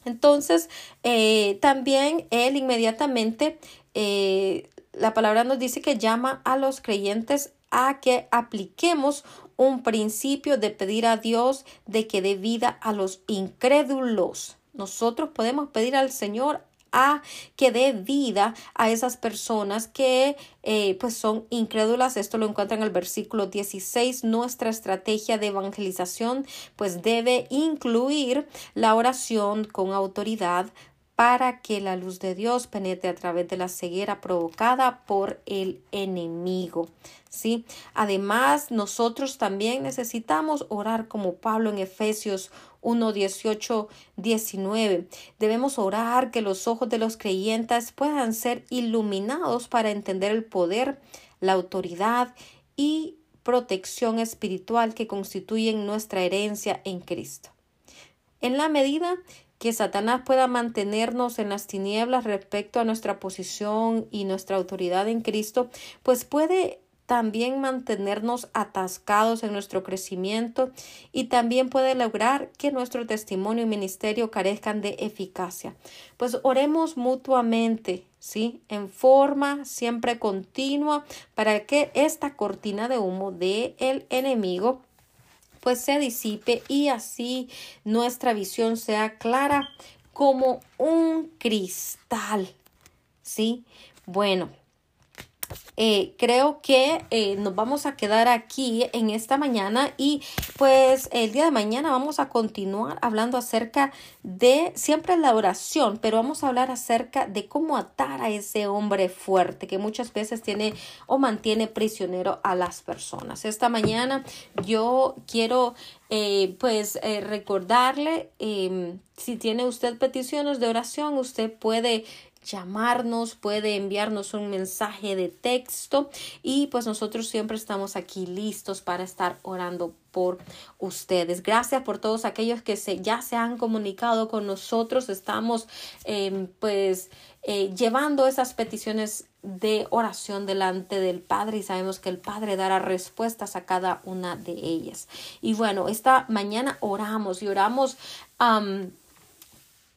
Entonces, eh, también Él inmediatamente, eh, la palabra nos dice que llama a los creyentes a que apliquemos un principio de pedir a Dios de que dé vida a los incrédulos. Nosotros podemos pedir al Señor a que dé vida a esas personas que eh, pues son incrédulas. Esto lo encuentra en el versículo 16. Nuestra estrategia de evangelización pues debe incluir la oración con autoridad para que la luz de Dios penetre a través de la ceguera provocada por el enemigo. Además, nosotros también necesitamos orar como Pablo en Efesios 1, 18, 19. Debemos orar que los ojos de los creyentes puedan ser iluminados para entender el poder, la autoridad y protección espiritual que constituyen nuestra herencia en Cristo. En la medida que Satanás pueda mantenernos en las tinieblas respecto a nuestra posición y nuestra autoridad en Cristo, pues puede también mantenernos atascados en nuestro crecimiento y también puede lograr que nuestro testimonio y ministerio carezcan de eficacia. Pues oremos mutuamente, ¿sí? En forma siempre continua para que esta cortina de humo del el enemigo pues se disipe y así nuestra visión sea clara como un cristal. ¿Sí? Bueno, eh, creo que eh, nos vamos a quedar aquí en esta mañana y pues el día de mañana vamos a continuar hablando acerca de siempre la oración, pero vamos a hablar acerca de cómo atar a ese hombre fuerte que muchas veces tiene o mantiene prisionero a las personas. Esta mañana yo quiero eh, pues recordarle em, si tiene usted peticiones de oración usted puede llamarnos, puede enviarnos un mensaje de texto y pues nosotros siempre estamos aquí listos para estar orando por ustedes. Gracias por todos aquellos que se, ya se han comunicado con nosotros. Estamos em, pues eh, llevando esas peticiones de oración delante del Padre y sabemos que el Padre dará respuestas a cada una de ellas. Y bueno, esta mañana oramos y oramos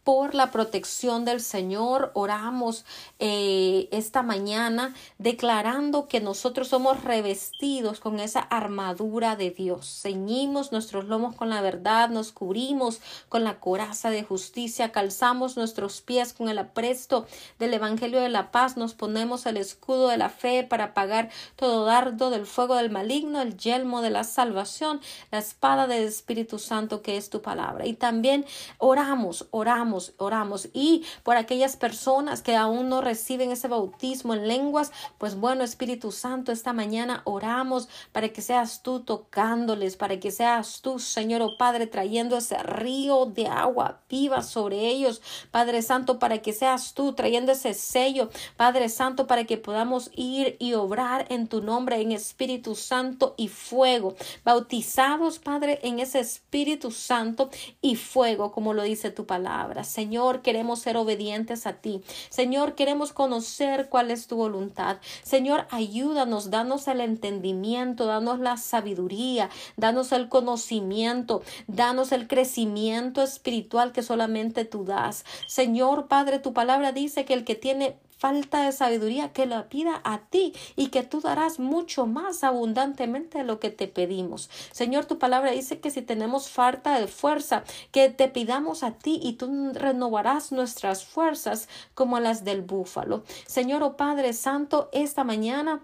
por la protección del Señor. Oramos eh, esta mañana declarando que nosotros somos revestidos con esa armadura de Dios. Ceñimos nuestros lomos con la verdad, nos cubrimos con la coraza de justicia, calzamos nuestros pies con el apresto del Evangelio de la paz, nos ponemos el escudo de la fe para pagar todo dardo del fuego del maligno, el yelmo de la salvación, la espada del Espíritu Santo que es tu palabra. Y también oramos, oramos oramos, Y por aquellas personas que aún no reciben ese bautismo en lenguas, pues bueno, Espíritu Santo, esta mañana oramos para que seas tú tocándoles, para que seas tú, Señor o oh Padre, trayendo ese río de agua viva sobre ellos. Padre Santo, para que seas tú trayendo ese sello, Padre Santo, para que podamos ir y obrar en tu nombre en Espíritu Santo y fuego. Bautizados, Padre, en ese Espíritu Santo y fuego, como lo dice tu palabra. Señor, queremos ser obedientes a ti. Señor, queremos conocer cuál es tu voluntad. Señor, ayúdanos, danos el entendimiento, danos la sabiduría, danos el conocimiento, danos el crecimiento espiritual que solamente tú das. Señor, Padre, tu palabra dice que el que tiene falta de sabiduría, que la pida a ti y que tú darás mucho más abundantemente de lo que te pedimos. Señor, tu palabra dice que si tenemos falta de fuerza, que te pidamos a ti y tú renovarás nuestras fuerzas como las del búfalo. Señor, oh Padre Santo, esta mañana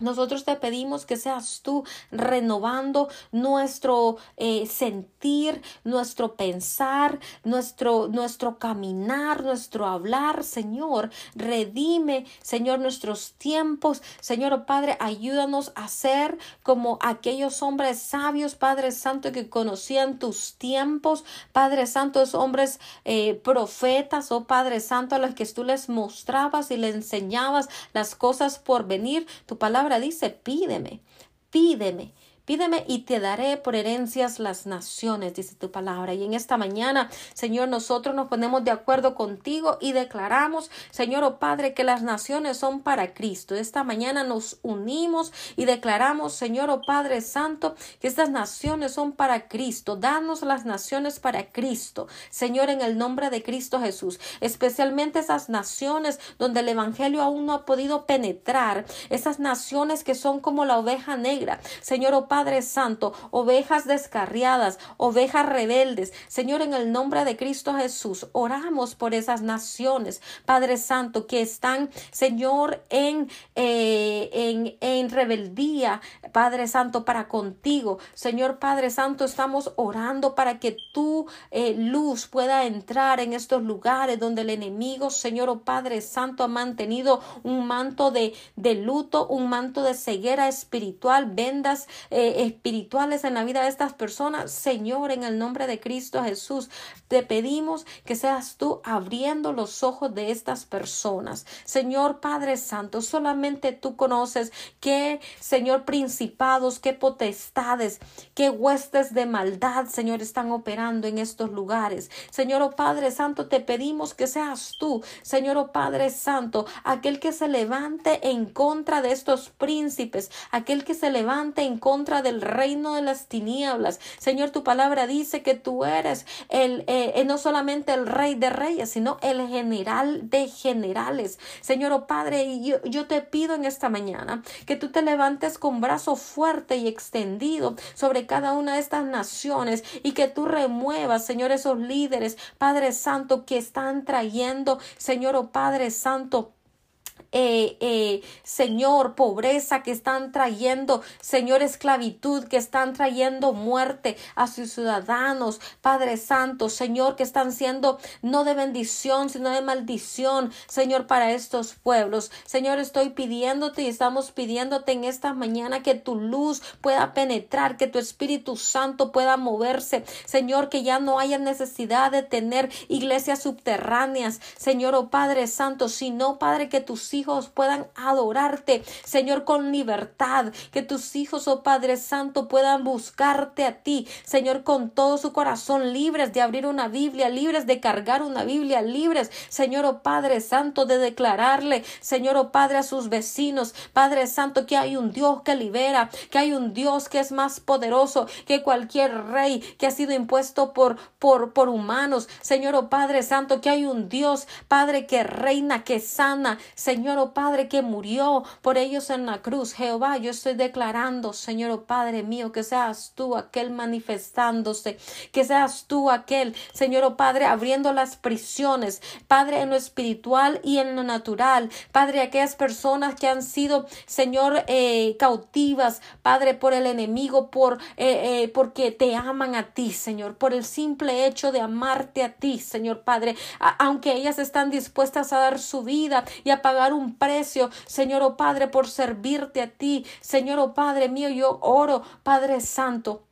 nosotros te pedimos que seas tú renovando nuestro eh, sentir, nuestro pensar, nuestro, nuestro caminar, nuestro hablar, Señor. Redime, Señor, nuestros tiempos. Señor Padre, ayúdanos a ser como aquellos hombres sabios, Padre Santo, que conocían tus tiempos. Padre Santo, esos hombres eh, profetas, oh Padre Santo, a los que tú les mostrabas y les enseñabas las cosas por venir. Tu palabra dice, pídeme, pídeme. Pídeme y te daré por herencias las naciones, dice tu palabra. Y en esta mañana, Señor, nosotros nos ponemos de acuerdo contigo y declaramos, Señor, oh Padre, que las naciones son para Cristo. Esta mañana nos unimos y declaramos, Señor, oh Padre Santo, que estas naciones son para Cristo. Danos las naciones para Cristo, Señor, en el nombre de Cristo Jesús. Especialmente esas naciones donde el Evangelio aún no ha podido penetrar. Esas naciones que son como la oveja negra. Señor, oh Padre, Padre Santo, ovejas descarriadas, ovejas rebeldes. Señor, en el nombre de Cristo Jesús, oramos por esas naciones, Padre Santo, que están, Señor, en, eh, en, en rebeldía, Padre Santo, para contigo. Señor Padre Santo, estamos orando para que tu eh, luz pueda entrar en estos lugares donde el enemigo, Señor, oh Padre Santo, ha mantenido un manto de, de luto, un manto de ceguera espiritual, vendas eh, espirituales en la vida de estas personas. Señor, en el nombre de Cristo Jesús, te pedimos que seas tú abriendo los ojos de estas personas. Señor Padre Santo, solamente tú conoces qué, Señor, principados, qué potestades, qué huestes de maldad, Señor, están operando en estos lugares. Señor, oh Padre Santo, te pedimos que seas tú, Señor, oh Padre Santo, aquel que se levante en contra de estos príncipes, aquel que se levante en contra del reino de las tinieblas. Señor, tu palabra dice que tú eres el, eh, eh, no solamente el rey de reyes, sino el general de generales. Señor, oh Padre, yo, yo te pido en esta mañana que tú te levantes con brazo fuerte y extendido sobre cada una de estas naciones y que tú remuevas, Señor, esos líderes, Padre Santo, que están trayendo, Señor, oh Padre Santo, eh, eh, Señor, pobreza, que están trayendo, Señor, esclavitud, que están trayendo muerte a sus ciudadanos, Padre Santo, Señor, que están siendo no de bendición, sino de maldición, Señor, para estos pueblos. Señor, estoy pidiéndote y estamos pidiéndote en esta mañana que tu luz pueda penetrar, que tu Espíritu Santo pueda moverse, Señor, que ya no haya necesidad de tener iglesias subterráneas, Señor, oh Padre Santo, sino, Padre, que tus hijos puedan adorarte, Señor, con libertad, que tus hijos, oh Padre Santo, puedan buscarte a ti, Señor, con todo su corazón, libres de abrir una Biblia, libres de cargar una Biblia, libres, Señor, oh Padre Santo, de declararle, Señor, oh Padre, a sus vecinos, Padre Santo, que hay un Dios que libera, que hay un Dios que es más poderoso que cualquier rey que ha sido impuesto por, por, por humanos, Señor, oh Padre Santo, que hay un Dios, Padre, que reina, que sana, Señor, oh Padre, que murió por ellos en la cruz. Jehová, yo estoy declarando, Señor, oh Padre mío, que seas tú aquel manifestándose, que seas tú aquel, Señor, oh Padre, abriendo las prisiones, Padre, en lo espiritual y en lo natural, Padre, aquellas personas que han sido, Señor, eh, cautivas, Padre, por el enemigo, por, eh, eh, porque te aman a ti, Señor, por el simple hecho de amarte a ti, Señor Padre, aunque ellas están dispuestas a dar su vida y a pagar un precio, Señor, oh Padre, por servirte a ti, Señor, oh Padre mío, yo oro, Padre Santo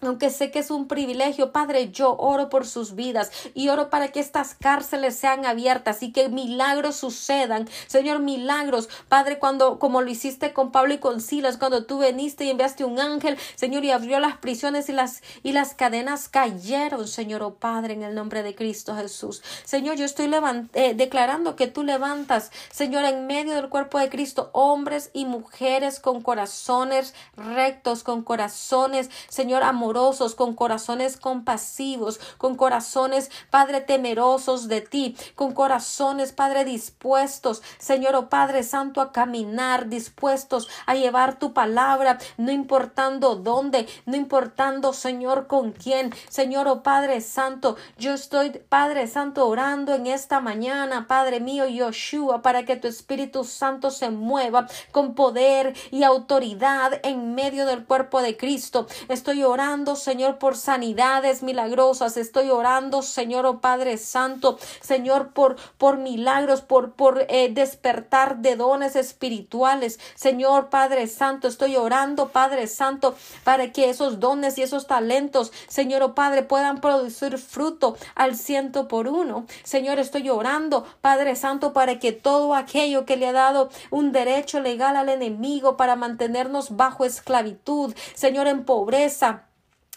aunque sé que es un privilegio, Padre, yo oro por sus vidas y oro para que estas cárceles sean abiertas y que milagros sucedan. Señor, milagros, Padre, cuando, como lo hiciste con Pablo y con Silas, cuando tú veniste y enviaste un ángel, Señor, y abrió las prisiones y las, y las cadenas cayeron, Señor, oh Padre, en el nombre de Cristo Jesús. Señor, yo estoy eh, declarando que tú levantas, Señor, en medio del cuerpo de Cristo, hombres y mujeres con corazones rectos, con corazones, Señor, amor con corazones compasivos, con corazones, Padre, temerosos de ti, con corazones, Padre, dispuestos, Señor, oh Padre Santo, a caminar, dispuestos a llevar tu palabra, no importando dónde, no importando, Señor, con quién, Señor, oh Padre Santo, yo estoy, Padre Santo, orando en esta mañana, Padre mío, Yoshua, para que tu Espíritu Santo se mueva con poder y autoridad en medio del cuerpo de Cristo. Estoy orando Señor, por sanidades milagrosas. Estoy orando, Señor, oh Padre Santo, Señor, por, por milagros, por, por eh, despertar de dones espirituales. Señor, Padre Santo, estoy orando, Padre Santo, para que esos dones y esos talentos, Señor, oh Padre, puedan producir fruto al ciento por uno. Señor, estoy orando, Padre Santo, para que todo aquello que le ha dado un derecho legal al enemigo para mantenernos bajo esclavitud, Señor, en pobreza,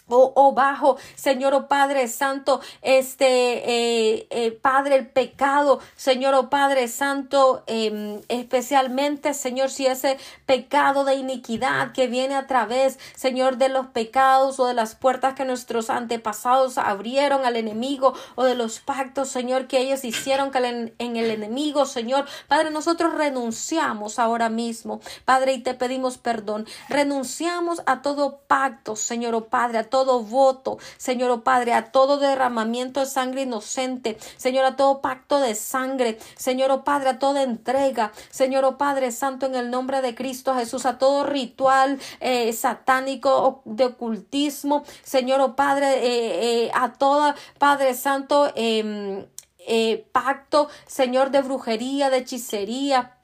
Oh, oh, bajo, Señor, oh Padre Santo, este eh, eh, Padre, el pecado, Señor, oh Padre Santo, em, especialmente, Señor, si ese pecado de iniquidad que viene a través, Señor, de los pecados o de las puertas que nuestros antepasados abrieron al enemigo o de los pactos, Señor, que ellos hicieron en el enemigo, Señor, Padre, nosotros renunciamos ahora mismo, Padre, y te pedimos perdón, renunciamos a todo pacto, Señor, oh Padre, a todo voto, Señor oh Padre, a todo derramamiento de sangre inocente, Señor, a todo pacto de sangre, Señor oh Padre, a toda entrega, Señor oh Padre Santo, en el nombre de Cristo Jesús, a todo ritual eh, satánico de ocultismo, Señor oh Padre, eh, eh, a toda Padre Santo, em, pacto, Señor, de brujería, de hechicería,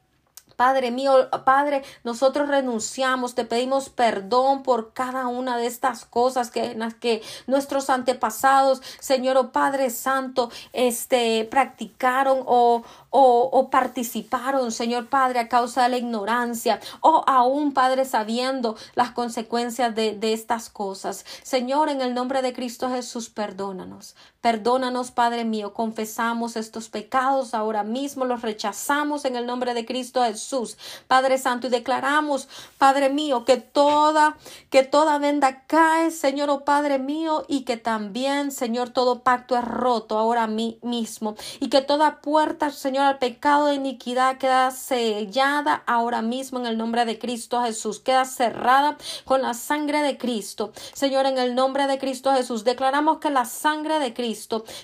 Padre mío, Padre, nosotros renunciamos, te pedimos perdón por cada una de estas cosas que, nuestros antepasados, Señor, oh Padre Santo, este, practicaron o, o, participaron, Señor Padre, a causa de la ignorancia, o aún, Padre, sabiendo las consecuencias de, de estas cosas. Señor, en el nombre de Cristo Jesús, perdónanos. Perdónanos, Padre mío, confesamos estos pecados ahora mismo, los rechazamos en el nombre de Cristo Jesús, Padre Santo, y declaramos, Padre mío, que toda, que toda venda cae, Señor, oh Padre mío, y que también, Señor, todo pacto es roto ahora mismo, y que toda puerta, Señor, al pecado de iniquidad queda sellada ahora mismo en el nombre de Cristo Jesús, queda cerrada con la sangre de Cristo. Señor, en el nombre de Cristo Jesús, declaramos que la sangre de Cristo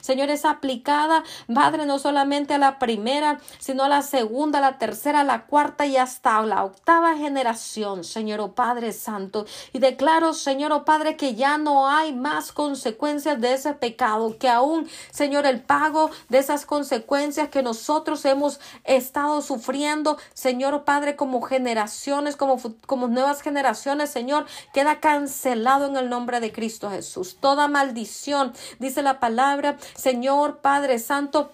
Señor, es aplicada, Padre, no solamente a la primera, sino a la segunda, la tercera, la cuarta y hasta la octava generación, Señor, oh Padre Santo. Y declaro, Señor, oh Padre, que ya no hay más consecuencias de ese pecado, que aún, Señor, el pago de esas consecuencias que nosotros hemos estado sufriendo, Señor, oh Padre, como generaciones, como, como nuevas generaciones, Señor, queda cancelado en el nombre de Cristo Jesús. Toda maldición, dice la palabra, Señor Padre Santo,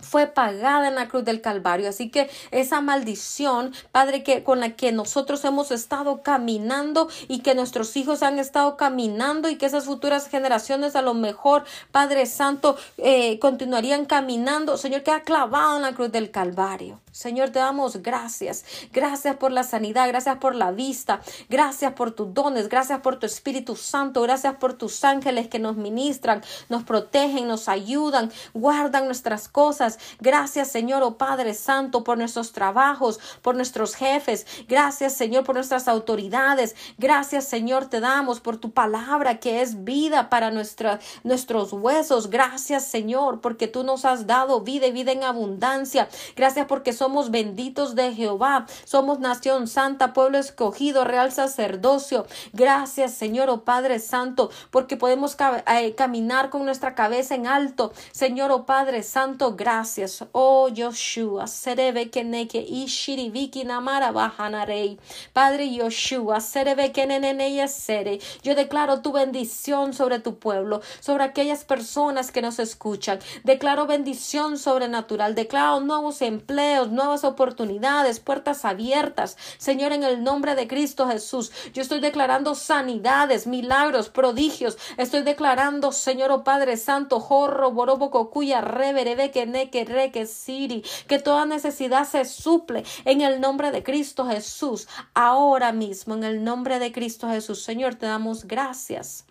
fue pagada en la cruz del Calvario. Así que esa maldición, Padre, que con la que nosotros hemos estado caminando y que nuestros hijos han estado caminando y que esas futuras generaciones a lo mejor, Padre Santo, eh, continuarían caminando, Señor, que ha clavado en la cruz del Calvario. Señor, te damos gracias. Gracias por la sanidad, gracias por la vista, gracias por tus dones, gracias por tu Espíritu Santo, gracias por tus ángeles que nos ministran, nos protegen, nos ayudan, guardan nuestras cosas. Gracias, Señor, oh Padre Santo, por nuestros trabajos, por nuestros jefes. Gracias, Señor, por nuestras autoridades. Gracias, Señor, te damos por tu palabra que es vida para nuestros huesos. Gracias, Señor, porque tú nos has dado vida y vida en abundancia. Gracias porque somos somos benditos de Jehová, somos nación santa, pueblo escogido, real sacerdocio. Gracias, Señor, oh Padre Santo, porque podemos eh, caminar con nuestra cabeza en alto. Señor, oh Padre Santo, gracias. Oh Yoshua, serebe keneke ishiribiki namara bajanarei. Padre Yoshua, serebe kenenene sere. Yo declaro tu bendición sobre tu pueblo, sobre aquellas personas que nos escuchan. Declaro bendición sobrenatural, declaro nuevos empleos, nuevas oportunidades, puertas abiertas. Señor, en el nombre de Cristo Jesús, yo estoy declarando sanidades, milagros, prodigios. Estoy declarando, Señor, oh Padre Santo, jorro, borobo, cocuya, reverebe, que neque, reque, siri, que toda necesidad se suple en el nombre de Cristo Jesús. Ahora mismo, en el nombre de Cristo Jesús, Señor, te damos gracias.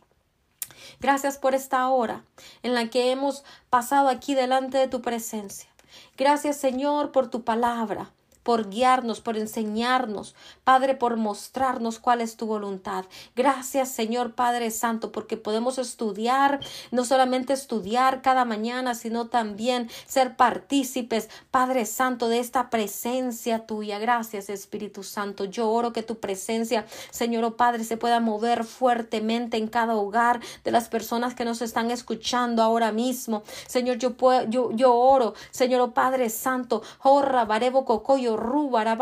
Gracias por esta hora en la que hemos pasado aquí delante de tu presencia. Gracias Señor por tu palabra por guiarnos, por enseñarnos, Padre, por mostrarnos cuál es tu voluntad. Gracias, Señor Padre Santo, porque podemos estudiar, no solamente estudiar cada mañana, sino también ser partícipes, Padre Santo, de esta presencia tuya. Gracias, Espíritu Santo. Yo oro que tu presencia, Señor oh Padre, se pueda mover fuertemente en cada hogar de las personas que nos están escuchando ahora mismo. Señor, yo, puedo, yo, yo oro, Señor oh Padre Santo, horra, barebo, cocoyo, rubara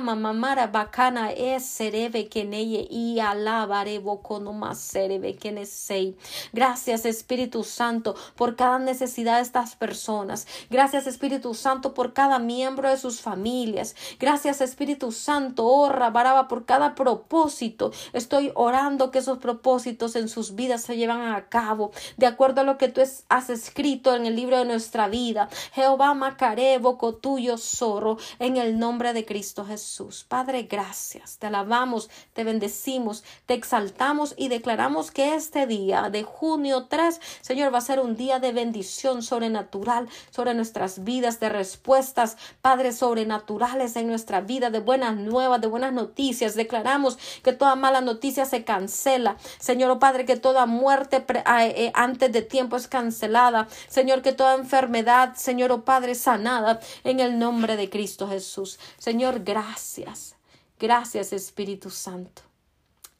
mamara bacana es serebe keneye y alabare boconoma serebe sei. Gracias Espíritu Santo por cada necesidad de estas personas. Gracias Espíritu Santo por cada miembro de sus familias. Gracias Espíritu Santo, oh baraba por cada propósito. Estoy orando que esos propósitos en sus vidas se llevan a cabo de acuerdo a lo que tú has escrito en el libro de nuestra vida. Jehová Macaré, boco tuyo, zorro, en el el nombre de Cristo Jesús. Padre, gracias. Te alabamos, te bendecimos, te exaltamos y declaramos que este día de junio 3, Señor, va a ser un día de bendición sobrenatural sobre nuestras vidas, de respuestas, Padre, sobrenaturales en nuestra vida, de buenas nuevas, de buenas noticias. Declaramos que toda mala noticia se cancela. Señor, oh Padre, que toda muerte eh, antes de tiempo es cancelada. Señor, que toda enfermedad, Señor, oh Padre, sanada en el nombre de Cristo Señor, gracias. Gracias Espíritu Santo.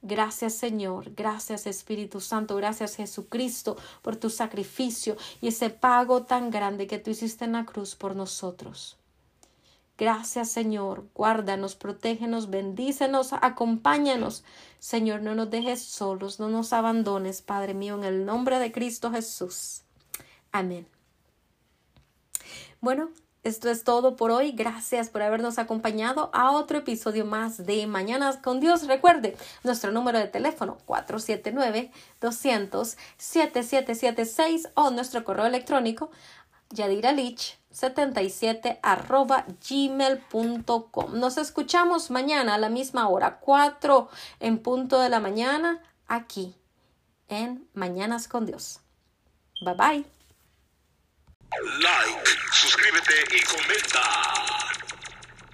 Gracias Señor, gracias Espíritu Santo, gracias Jesucristo por tu sacrificio y ese pago tan grande que tú hiciste en la cruz por nosotros. Gracias Señor, guárdanos, protégenos, bendícenos, acompáñanos. Señor, no nos dejes solos, no nos abandones, Padre mío, en el nombre de Cristo Jesús. Amén. Bueno, esto es todo por hoy. Gracias por habernos acompañado a otro episodio más de Mañanas con Dios. Recuerde nuestro número de teléfono 479-200-7776 o nuestro correo electrónico yadiralich77 arroba gmail.com. Nos escuchamos mañana a la misma hora, 4 en punto de la mañana, aquí en Mañanas con Dios. Bye bye. Like, suscríbete y comenta.